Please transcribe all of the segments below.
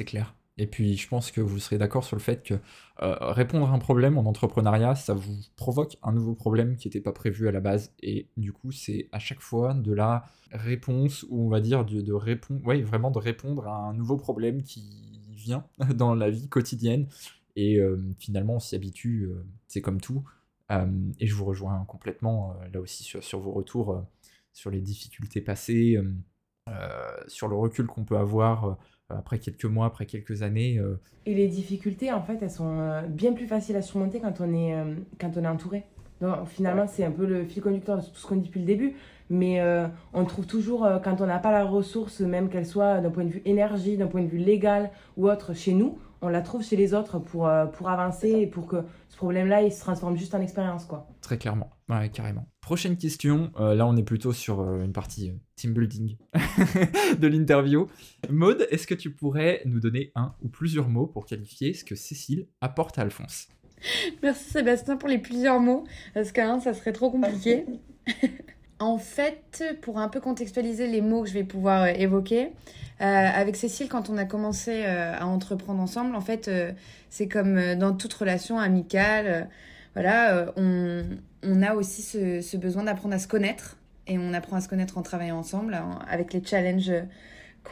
C'est clair. Et puis, je pense que vous serez d'accord sur le fait que euh, répondre à un problème en entrepreneuriat, ça vous provoque un nouveau problème qui n'était pas prévu à la base. Et du coup, c'est à chaque fois de la réponse, ou on va dire de, répondre, oui, vraiment de répondre à un nouveau problème qui vient dans la vie quotidienne. Et euh, finalement, on s'y habitue, euh, c'est comme tout. et je vous rejoins complètement là aussi sur vos retours, sur les difficultés passées, sur le recul qu'on peut avoir après quelques mois, après quelques années. Euh. Et les difficultés, en fait, elles sont euh, bien plus faciles à surmonter quand on est, euh, quand on est entouré. Donc, finalement, c'est un peu le fil conducteur de tout ce qu'on dit depuis le début. Mais on trouve toujours, quand on n'a pas la ressource, même qu'elle soit d'un point de vue énergie, d'un point de vue légal ou autre, chez nous, on la trouve chez les autres pour, pour avancer et pour que ce problème-là, il se transforme juste en expérience, quoi. Très clairement, ouais, carrément. Prochaine question, là on est plutôt sur une partie team building de l'interview. Maude, est-ce que tu pourrais nous donner un ou plusieurs mots pour qualifier ce que Cécile apporte à Alphonse? Merci Sébastien pour les plusieurs mots, parce qu'un, ça serait trop compliqué. en fait, pour un peu contextualiser les mots que je vais pouvoir euh, évoquer, euh, avec Cécile, quand on a commencé euh, à entreprendre ensemble, en fait, c'est comme dans toute relation amicale, voilà, on, a aussi ce besoin d'apprendre à se connaître. Et on apprend à se connaître en travaillant ensemble, avec les challenges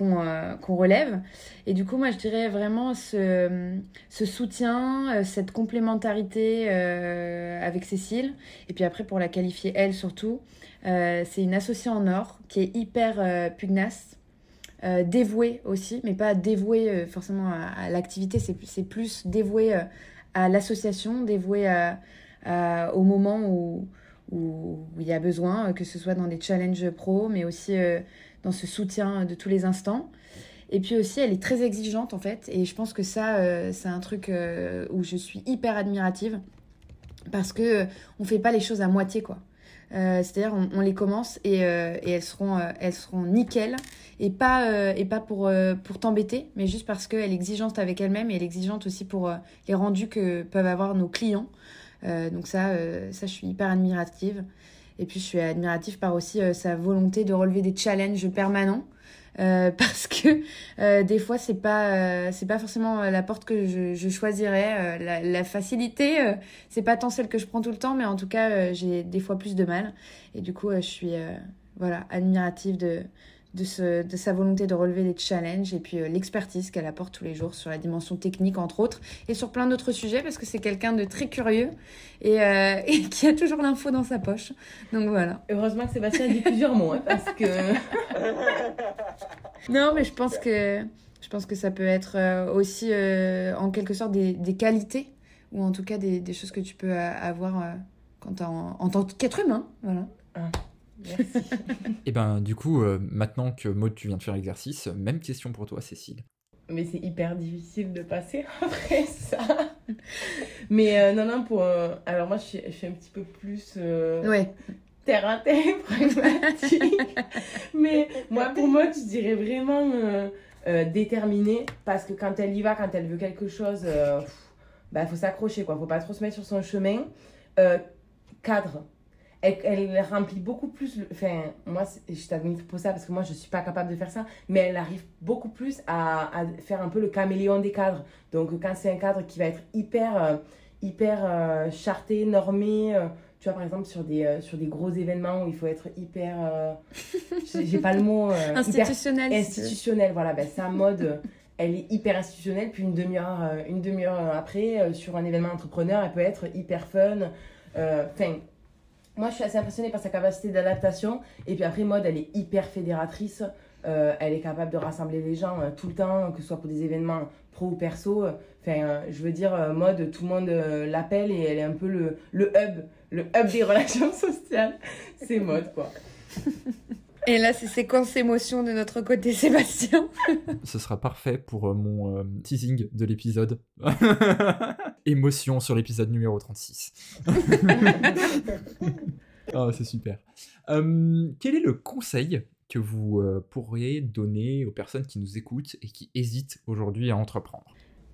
euh, qu'on relève. Et du coup, moi, je dirais vraiment ce, ce soutien, euh, cette complémentarité euh, avec Cécile. Et puis après, pour la qualifier, elle surtout, c'est une associée en or qui est hyper pugnace. dévouée aussi, mais pas dévouée forcément à, l'activité, c'est plus dévouée à l'association, dévouée à, au moment où, où, il y a besoin, que ce soit dans des challenges pro, mais aussi euh, dans ce soutien de tous les instants. Et puis aussi, elle est très exigeante en fait, et je pense que ça, euh, c'est un truc euh, où je suis hyper admirative parce que on fait pas les choses à moitié quoi. C'est-à-dire on, les commence et, et, elles seront elles seront nickel et pas et pas pour pour t'embêter, mais juste parce qu'elle est exigeante avec elle-même et elle est exigeante aussi pour les rendus que peuvent avoir nos clients. Euh, donc ça, euh, ça, je suis hyper admirative. Et puis, je suis admirative par aussi euh, sa volonté de relever des challenges permanents. parce que des fois c'est pas c'est pas forcément la porte que je, je choisirais la, la, facilité c'est pas tant celle que je prends tout le temps mais en tout cas j'ai des fois plus de mal et du coup je suis voilà admirative de de, de, sa volonté de relever les challenges et puis euh, l'expertise qu'elle apporte tous les jours sur la dimension technique entre autres et sur plein d'autres sujets parce que c'est quelqu'un de très curieux et, euh, et, qui a toujours l'info dans sa poche. Donc voilà. Heureusement que Sébastien a dit plusieurs mots hein, parce que... non mais je pense que, je pense que ça peut être euh, aussi en quelque sorte des, des, qualités ou en tout cas des, des choses que tu peux avoir quand en, en tant qu'être humain. Voilà. Ah. Et eh ben du coup, euh, maintenant que Maud, tu viens de faire l'exercice, même question pour toi, Cécile. Mais c'est hyper difficile de passer après ça. Mais euh, non, non, pour. Euh, alors moi, je suis, je suis, un petit peu plus. ouais. Terre à terre, pragmatique. Mais moi, pour Maud, je dirais vraiment déterminée. Parce que quand elle y va, quand elle veut quelque chose, il bah, faut s'accrocher, quoi. Faut pas trop se mettre sur son chemin. cadre elle, remplit beaucoup plus. enfin, moi, je t'admire pour ça parce que moi, je suis pas capable de faire ça, mais elle arrive beaucoup plus à, faire un peu le caméléon des cadres. Donc, quand c'est un cadre qui va être hyper, euh, hyper euh, charté, normé, euh, tu vois, par exemple, sur des, sur des gros événements où il faut être hyper. J'ai pas le mot. institutionnel. institutionnel, voilà. Ben, sa mode. elle est hyper institutionnelle, puis une demi-heure une demi-heure après, sur un événement entrepreneur, elle peut être hyper fun. Enfin, moi, je suis assez impressionnée par sa capacité d'adaptation. Et puis après, Mode, elle est hyper fédératrice. Euh, elle est capable de rassembler les gens euh, tout le temps, que ce soit pour des événements pro ou perso. Enfin, euh, je veux dire, Mode, tout le monde l'appelle et elle est un peu le, le hub, le hub des relations sociales. C'est Mode, quoi. Et là, c'est séquence émotion de notre côté, Sébastien. Ce sera parfait pour mon euh, teasing de l'épisode. émotion sur l'épisode numéro 36. oh, c'est super. Euh, quel est le conseil que vous pourriez donner aux personnes qui nous écoutent et qui hésitent aujourd'hui à entreprendre?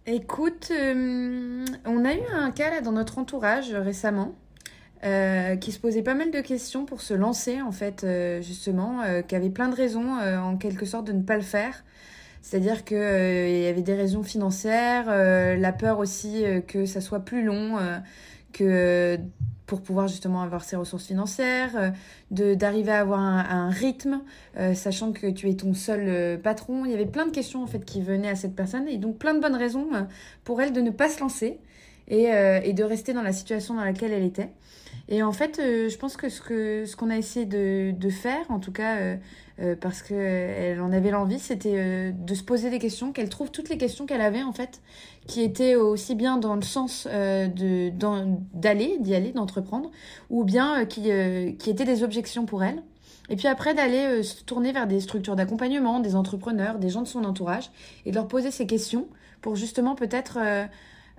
Écoute, on a eu un cas là dans notre entourage récemment euh, qui se posait pas mal de questions pour se lancer, en fait, euh, justement, euh, qui avait plein de raisons, en quelque sorte, de ne pas le faire. C'est-à-dire qu'il y avait des raisons financières, la peur aussi que ça soit plus long, que pour pouvoir justement avoir ses ressources financières, d'arriver à avoir un, rythme, sachant que tu es ton seul patron. Il y avait plein de questions en fait qui venaient à cette personne et donc plein de bonnes raisons pour elle de ne pas se lancer et, et de rester dans la situation dans laquelle elle était. Et en fait, euh, je pense que ce qu'on ce qu'on a essayé de, de, faire, en tout cas euh, euh, parce qu'elle en avait l'envie, c'était de se poser des questions, qu'elle trouve toutes les questions qu'elle avait en fait, qui étaient aussi bien dans le sens de d'aller, d'y aller, d'entreprendre, ou bien qui, qui étaient des objections pour elle. Et puis après, d'aller se tourner vers des structures d'accompagnement, des entrepreneurs, des gens de son entourage, et de leur poser ces questions pour justement peut-être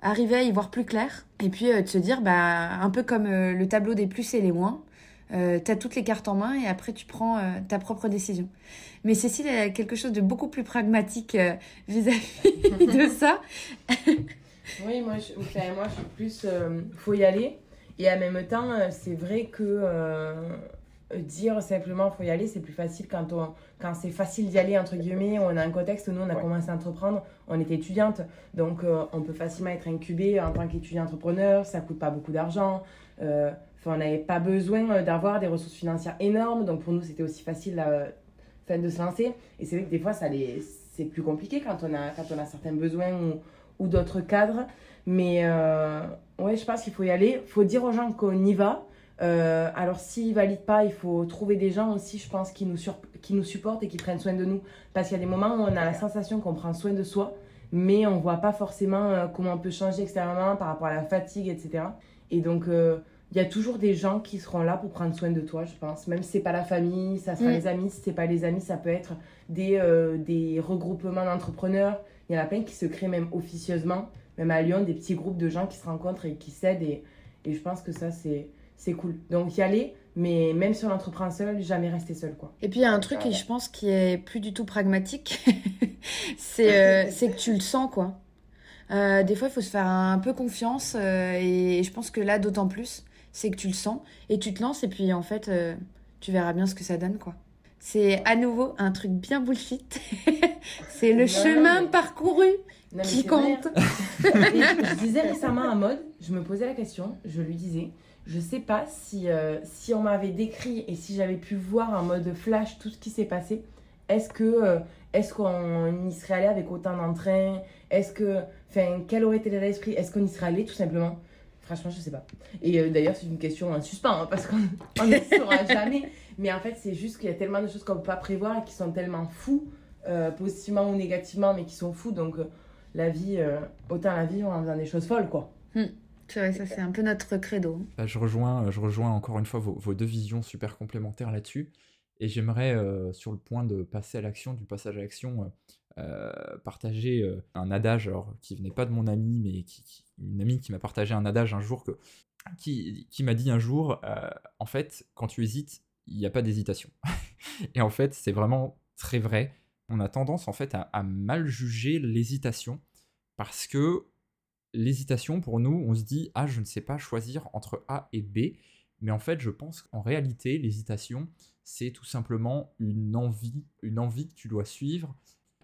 arriver à y voir plus clair et puis euh, de se dire bah un peu comme euh, le tableau des plus et les moins euh, tu as toutes les cartes en main et après tu prends ta propre décision. Mais Cécile a quelque chose de beaucoup plus pragmatique vis-à-vis de ça. Oui moi je, moi je suis plus faut y aller. Et en même temps c'est vrai que dire simplement faut y aller, c'est plus facile quand, on, quand c'est facile d'y aller, entre guillemets. On a un contexte, nous, on a commencé à entreprendre, on était étudiante, donc euh, on peut facilement être incubé en tant qu'étudiant entrepreneur, ça coûte pas beaucoup d'argent. Euh, on n'avait pas besoin d'avoir des ressources financières énormes, donc pour nous, c'était aussi facile euh, de se lancer. Et c'est vrai que des fois, ça les, c'est plus compliqué quand on a, quand on a certains besoins ou, ou d'autres cadres. Mais ouais, je pense qu'il faut y aller. Il faut dire aux gens qu'on y va. Euh, alors, s'ils valident pas, il faut trouver des gens aussi, je pense, qui nous, qui nous supportent et qui prennent soin de nous. Parce qu'il y a des moments où on a la sensation qu'on prend soin de soi, mais on voit pas forcément euh, comment on peut changer extérieurement par rapport à la fatigue, etc. Et donc, euh, il y a toujours des gens qui seront là pour prendre soin de toi, je pense. Même si c'est pas la famille, ça sera mm. les amis. Si c'est pas les amis, ça peut être des, des regroupements d'entrepreneurs. Il y en a plein qui se créent même officieusement, même à Lyon, des petits groupes de gens qui se rencontrent et qui s'aident. Et, et je pense que ça, c'est c'est cool. Donc y aller, mais même si on entreprend seul, jamais rester seul quoi. Et puis il y a un truc qui je pense qui est plus du tout pragmatique, c'est euh, c'est que tu le sens quoi. Euh, des fois il faut se faire un peu confiance euh, et, je pense que là d'autant plus, c'est que tu le sens et tu te lances et puis en fait tu verras bien ce que ça donne quoi. C'est à nouveau un truc bien bullshit. c'est le chemin parcouru qui compte. je disais récemment à Mode, je me posais la question, je lui disais, je sais pas si, euh, si on m'avait décrit et si j'avais pu voir en mode flash tout ce qui s'est passé, est-ce que euh, est-ce qu'on y serait allé avec autant d'entrain? Est-ce que, enfin, quel aurait été l'état d'esprit? Est-ce qu'on y serait allé tout simplement? Franchement, je sais pas. Et euh, d'ailleurs, c'est une question en suspens hein, parce qu'on ne saura jamais. Mais en fait, c'est juste qu'il y a tellement de choses qu'on peut pas prévoir et qui sont tellement fous, positivement ou négativement, mais qui sont fous. Donc, la vie, autant la vie, on en faisant des choses folles, quoi. Hmm. Tu vois, ça c'est un peu notre credo. Bah, je, rejoins, je rejoins encore une fois vos, deux visions super complémentaires là-dessus. Et j'aimerais, euh, sur le point de passer à l'action, du passage à l'action, euh, euh, partager un adage alors, qui venait pas de mon ami, mais qui, une amie qui m'a partagé un adage un jour, que, qui, qui m'a dit un jour, en fait, quand tu hésites, il n'y a pas d'hésitation. et en fait, c'est vraiment très vrai. On a tendance en fait à, à mal juger l'hésitation parce que l'hésitation, pour nous, on se dit Ah, je ne sais pas choisir entre A et B. Mais en fait, je pense qu'en réalité, l'hésitation, c'est tout simplement une envie, une envie que tu dois suivre.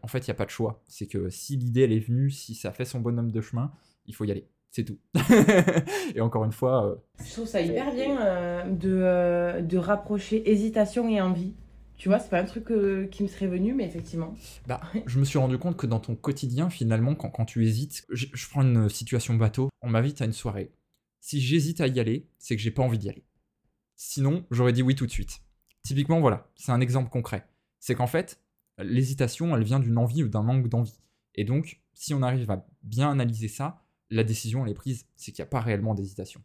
En fait, il n'y a pas de choix. C'est que si l'idée, elle est venue, si ça fait son bonhomme de chemin, il faut y aller. C'est tout. et encore une fois. Euh, je trouve ça hyper bien euh, de, euh, de rapprocher hésitation et envie. Tu vois, c'est pas un truc euh, qui me serait venu, mais effectivement. Bah, je me suis rendu compte que dans ton quotidien, finalement, quand, quand tu hésites, je, prends une situation bateau, on m'invite à une soirée. Si j'hésite à y aller, c'est que j'ai pas envie d'y aller. Sinon, j'aurais dit oui tout de suite. Typiquement, voilà, c'est un exemple concret. C'est qu'en fait, l'hésitation, elle vient d'une envie ou d'un manque d'envie. Et donc, si on arrive à bien analyser ça, la décision, elle est prise. C'est qu'il n'y a pas réellement d'hésitation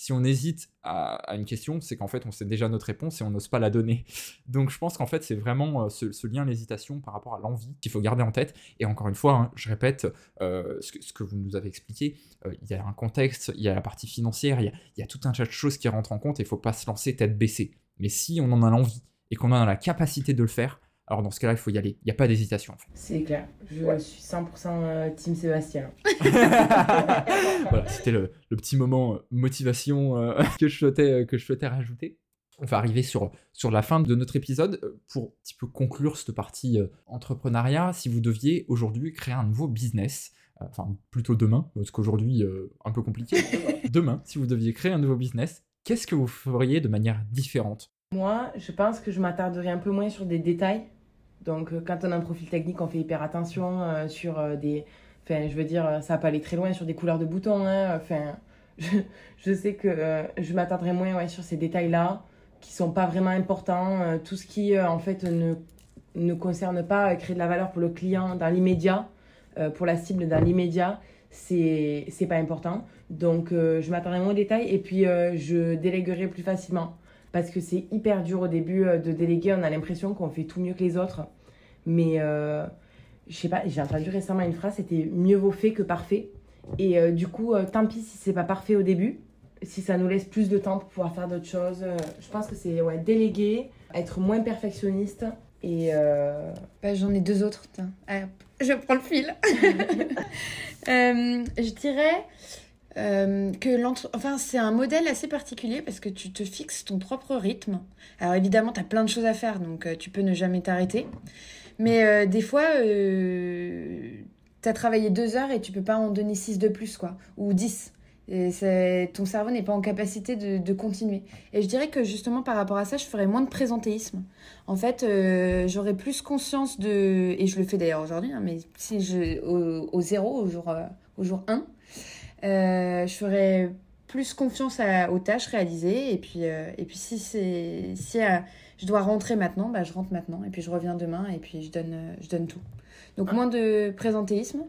si on hésite à, une question, c'est qu'en fait, on sait déjà notre réponse et on n'ose pas la donner. Donc, je pense qu'en fait, c'est vraiment euh, ce, lien, l'hésitation par rapport à l'envie qu'il faut garder en tête. Et encore une fois, hein, je répète euh, ce, que, vous nous avez expliqué. Euh, il y a un contexte, il y a la partie financière, il y a, tout un tas de choses qui rentrent en compte et il ne faut pas se lancer tête baissée. Mais si on en a l'envie et qu'on a la capacité de le faire, alors dans ce cas-là, il faut y aller. Il n'y a pas d'hésitation. En fait. C'est clair. Je suis 100% euh, Team Sébastien. voilà, c'était le, petit moment euh, motivation euh, que, je souhaitais, que je souhaitais rajouter. on va arriver sur, sur la fin de notre épisode. Pour un petit peu conclure cette partie euh, entrepreneuriat, si vous deviez aujourd'hui créer un nouveau business, euh, enfin plutôt demain, parce qu'aujourd'hui, un peu compliqué, demain, si vous deviez créer un nouveau business, qu'est-ce que vous feriez de manière différente? Moi, je pense que je m'attarderais un peu moins sur des détails. Donc, quand on a un profil technique, on fait hyper attention sur des. Enfin, je veux dire, ça va pas aller très loin sur des couleurs de boutons. Hein. Enfin, je, sais que je m'attarderais moins sur ces détails-là qui sont pas vraiment importants. Euh, tout ce qui, euh, en fait, ne, ne concerne pas créer de la valeur pour le client dans l'immédiat, euh, pour la cible dans l'immédiat, c'est c'est pas important. Donc, je m'attendrai moins aux détails et puis je déléguerai plus facilement. Parce que c'est hyper dur au début de déléguer. On a l'impression qu'on fait tout mieux que les autres. Mais je sais pas, j'ai entendu récemment une phrase c'était mieux vaut fait que parfait. Et du coup, tant pis si c'est pas parfait au début, si ça nous laisse plus de temps pour pouvoir faire d'autres choses. Euh, je pense que c'est ouais, déléguer, être moins perfectionniste et... Euh, bah, J'en ai deux autres, je prends le fil. Euh, je dirais que l'entre... Enfin, c'est un modèle assez particulier parce que tu te fixes ton propre rythme. Alors évidemment, tu as plein de choses à faire, donc tu peux ne jamais t'arrêter. Mais des fois, tu as travaillé deux heures et tu peux pas en donner six de plus, quoi. Ou dix. Et ton cerveau n'est pas en capacité de, continuer. Et je dirais que justement par rapport à ça, je ferais moins de présentéisme. En fait, euh, j'aurais plus conscience de, et je le fais d'ailleurs aujourd'hui, hein, mais si je, au, zéro, au jour, euh, au jour 1, euh, je ferais plus confiance aux tâches réalisées. Et puis, et puis si, c'est, si je dois rentrer maintenant, bah, je rentre maintenant. Et puis je reviens demain et puis je donne, je donne tout. Donc ah. moins de présentéisme.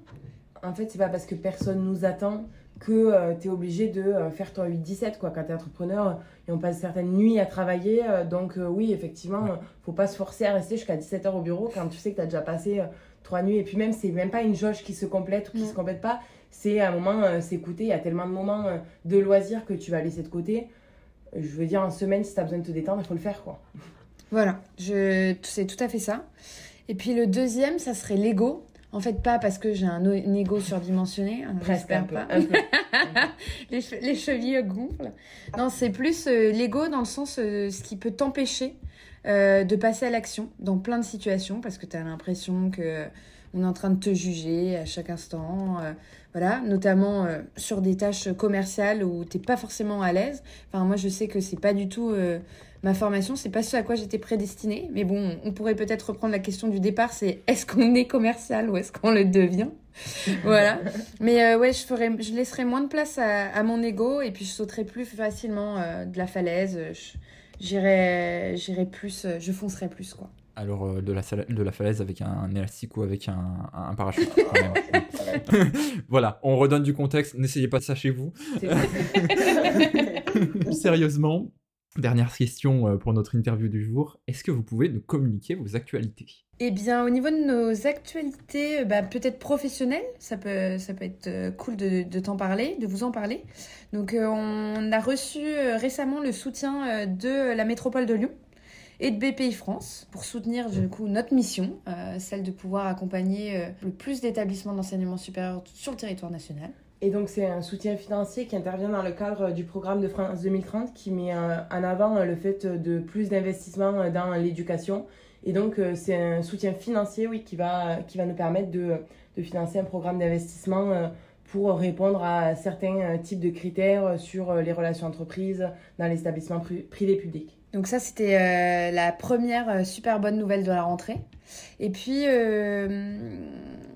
En fait, c'est pas parce que personne nous attend que euh, tu es obligé de euh, faire ton 8-17 quoi quand tu es entrepreneur et on passe certaines nuits à travailler euh, donc oui effectivement faut pas se forcer à rester jusqu'à 17h au bureau quand tu sais que tu as déjà passé trois nuits. Et puis même c'est même pas une jauge qui se complète ou qui se complète pas. C'est à un moment s'écouter. Il y a tellement de moments de loisirs que tu vas laisser de côté. Je veux dire en semaine si tu as besoin de te détendre il faut le faire quoi. Voilà. Je c'est tout à fait ça. Et puis le deuxième ça serait l'ego en fait, pas parce que j'ai un, ego surdimensionné. Hein, j'espère pas. les, chevilles gonflent. Non, c'est plus euh, l'ego dans le sens euh, ce qui peut t'empêcher euh, de passer à l'action dans plein de situations parce que tu as l'impression que on est en train de te juger à chaque instant. voilà, notamment sur des tâches commerciales où t'es pas forcément à l'aise. Enfin, moi, je sais que c'est pas du tout ma formation, c'est pas ce à quoi j'étais prédestinée. Mais bon, on pourrait peut-être reprendre la question du départ, c'est est-ce qu'on est commercial ou est-ce qu'on le devient? Voilà. Mais euh, ouais, je ferais, je laisserais moins de place à, mon ego et puis je sauterais plus facilement euh, de la falaise. J'irais, j'irais plus, euh, je foncerais plus quoi. Alors de la, de la falaise avec un, élastique ou avec un, un parachute. voilà, on redonne du contexte. N'essayez pas de ça chez vous. Sérieusement, Dernière question euh, pour notre interview du jour. Est-ce que vous pouvez nous communiquer vos actualités? Eh bien, au niveau de nos actualités, euh, bah, peut-être professionnelles, ça peut, être euh, cool de, t'en parler, de vous en parler. Donc, on a reçu récemment le soutien de la métropole de Lyon et de BPI France pour soutenir du coup notre mission, celle de pouvoir accompagner le plus d'établissements d'enseignement supérieur sur le territoire national. Et donc, c'est un soutien financier qui intervient dans le cadre du programme de France 2030 qui met euh, en avant euh, le fait de plus d'investissement euh, dans l'éducation. Et donc, c'est un soutien financier oui, qui, va, qui va nous permettre de, de financer un programme d'investissement pour répondre à certains types de critères sur les relations entreprises dans privés publics. Donc ça, c'était la première super bonne nouvelle de la rentrée. Et puis,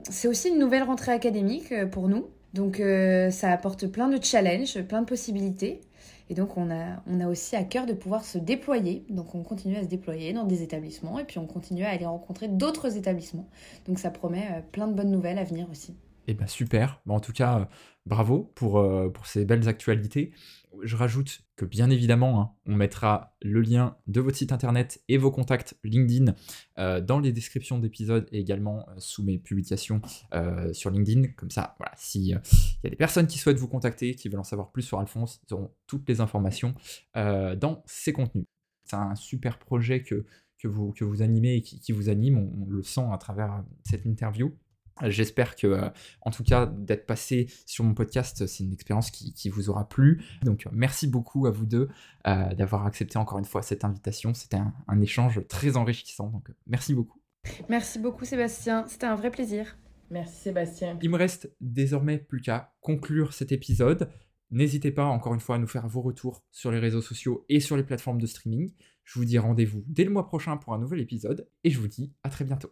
c'est aussi une nouvelle rentrée académique pour nous. Donc euh, ça apporte plein de challenges, plein de possibilités. Et donc on a, aussi à cœur de pouvoir se déployer. Donc on continue à se déployer dans des établissements et puis on continue à aller rencontrer d'autres établissements. Donc ça promet euh, plein de bonnes nouvelles à venir aussi. Eh bien super. en tout cas, euh, bravo pour ces belles actualités je rajoute que bien évidemment, hein, on mettra le lien de votre site internet et vos contacts LinkedIn euh, dans les descriptions d'épisodes et également euh, sous mes publications euh, sur LinkedIn. Comme ça, voilà, s'il y a des personnes qui souhaitent vous contacter, qui veulent en savoir plus sur Alphonse, ils auront toutes les informations dans ces contenus. C'est un super projet que, que, vous, que vous animez et qui, vous anime, on, le sent à travers cette interview. J'espère que, euh, en tout cas, d'être passé sur mon podcast, c'est une expérience qui, qui, vous aura plu. Donc, merci beaucoup à vous deux euh, d'avoir accepté encore une fois cette invitation. C'était un, un, échange très enrichissant. Donc, merci beaucoup. Merci beaucoup, Sébastien. C'était un vrai plaisir. Merci, Sébastien. Il me reste désormais plus qu'à conclure cet épisode. N'hésitez pas, encore une fois, à nous faire vos retours sur les réseaux sociaux et sur les plateformes de streaming. Je vous dis rendez-vous dès le mois prochain pour un nouvel épisode et je vous dis à très bientôt.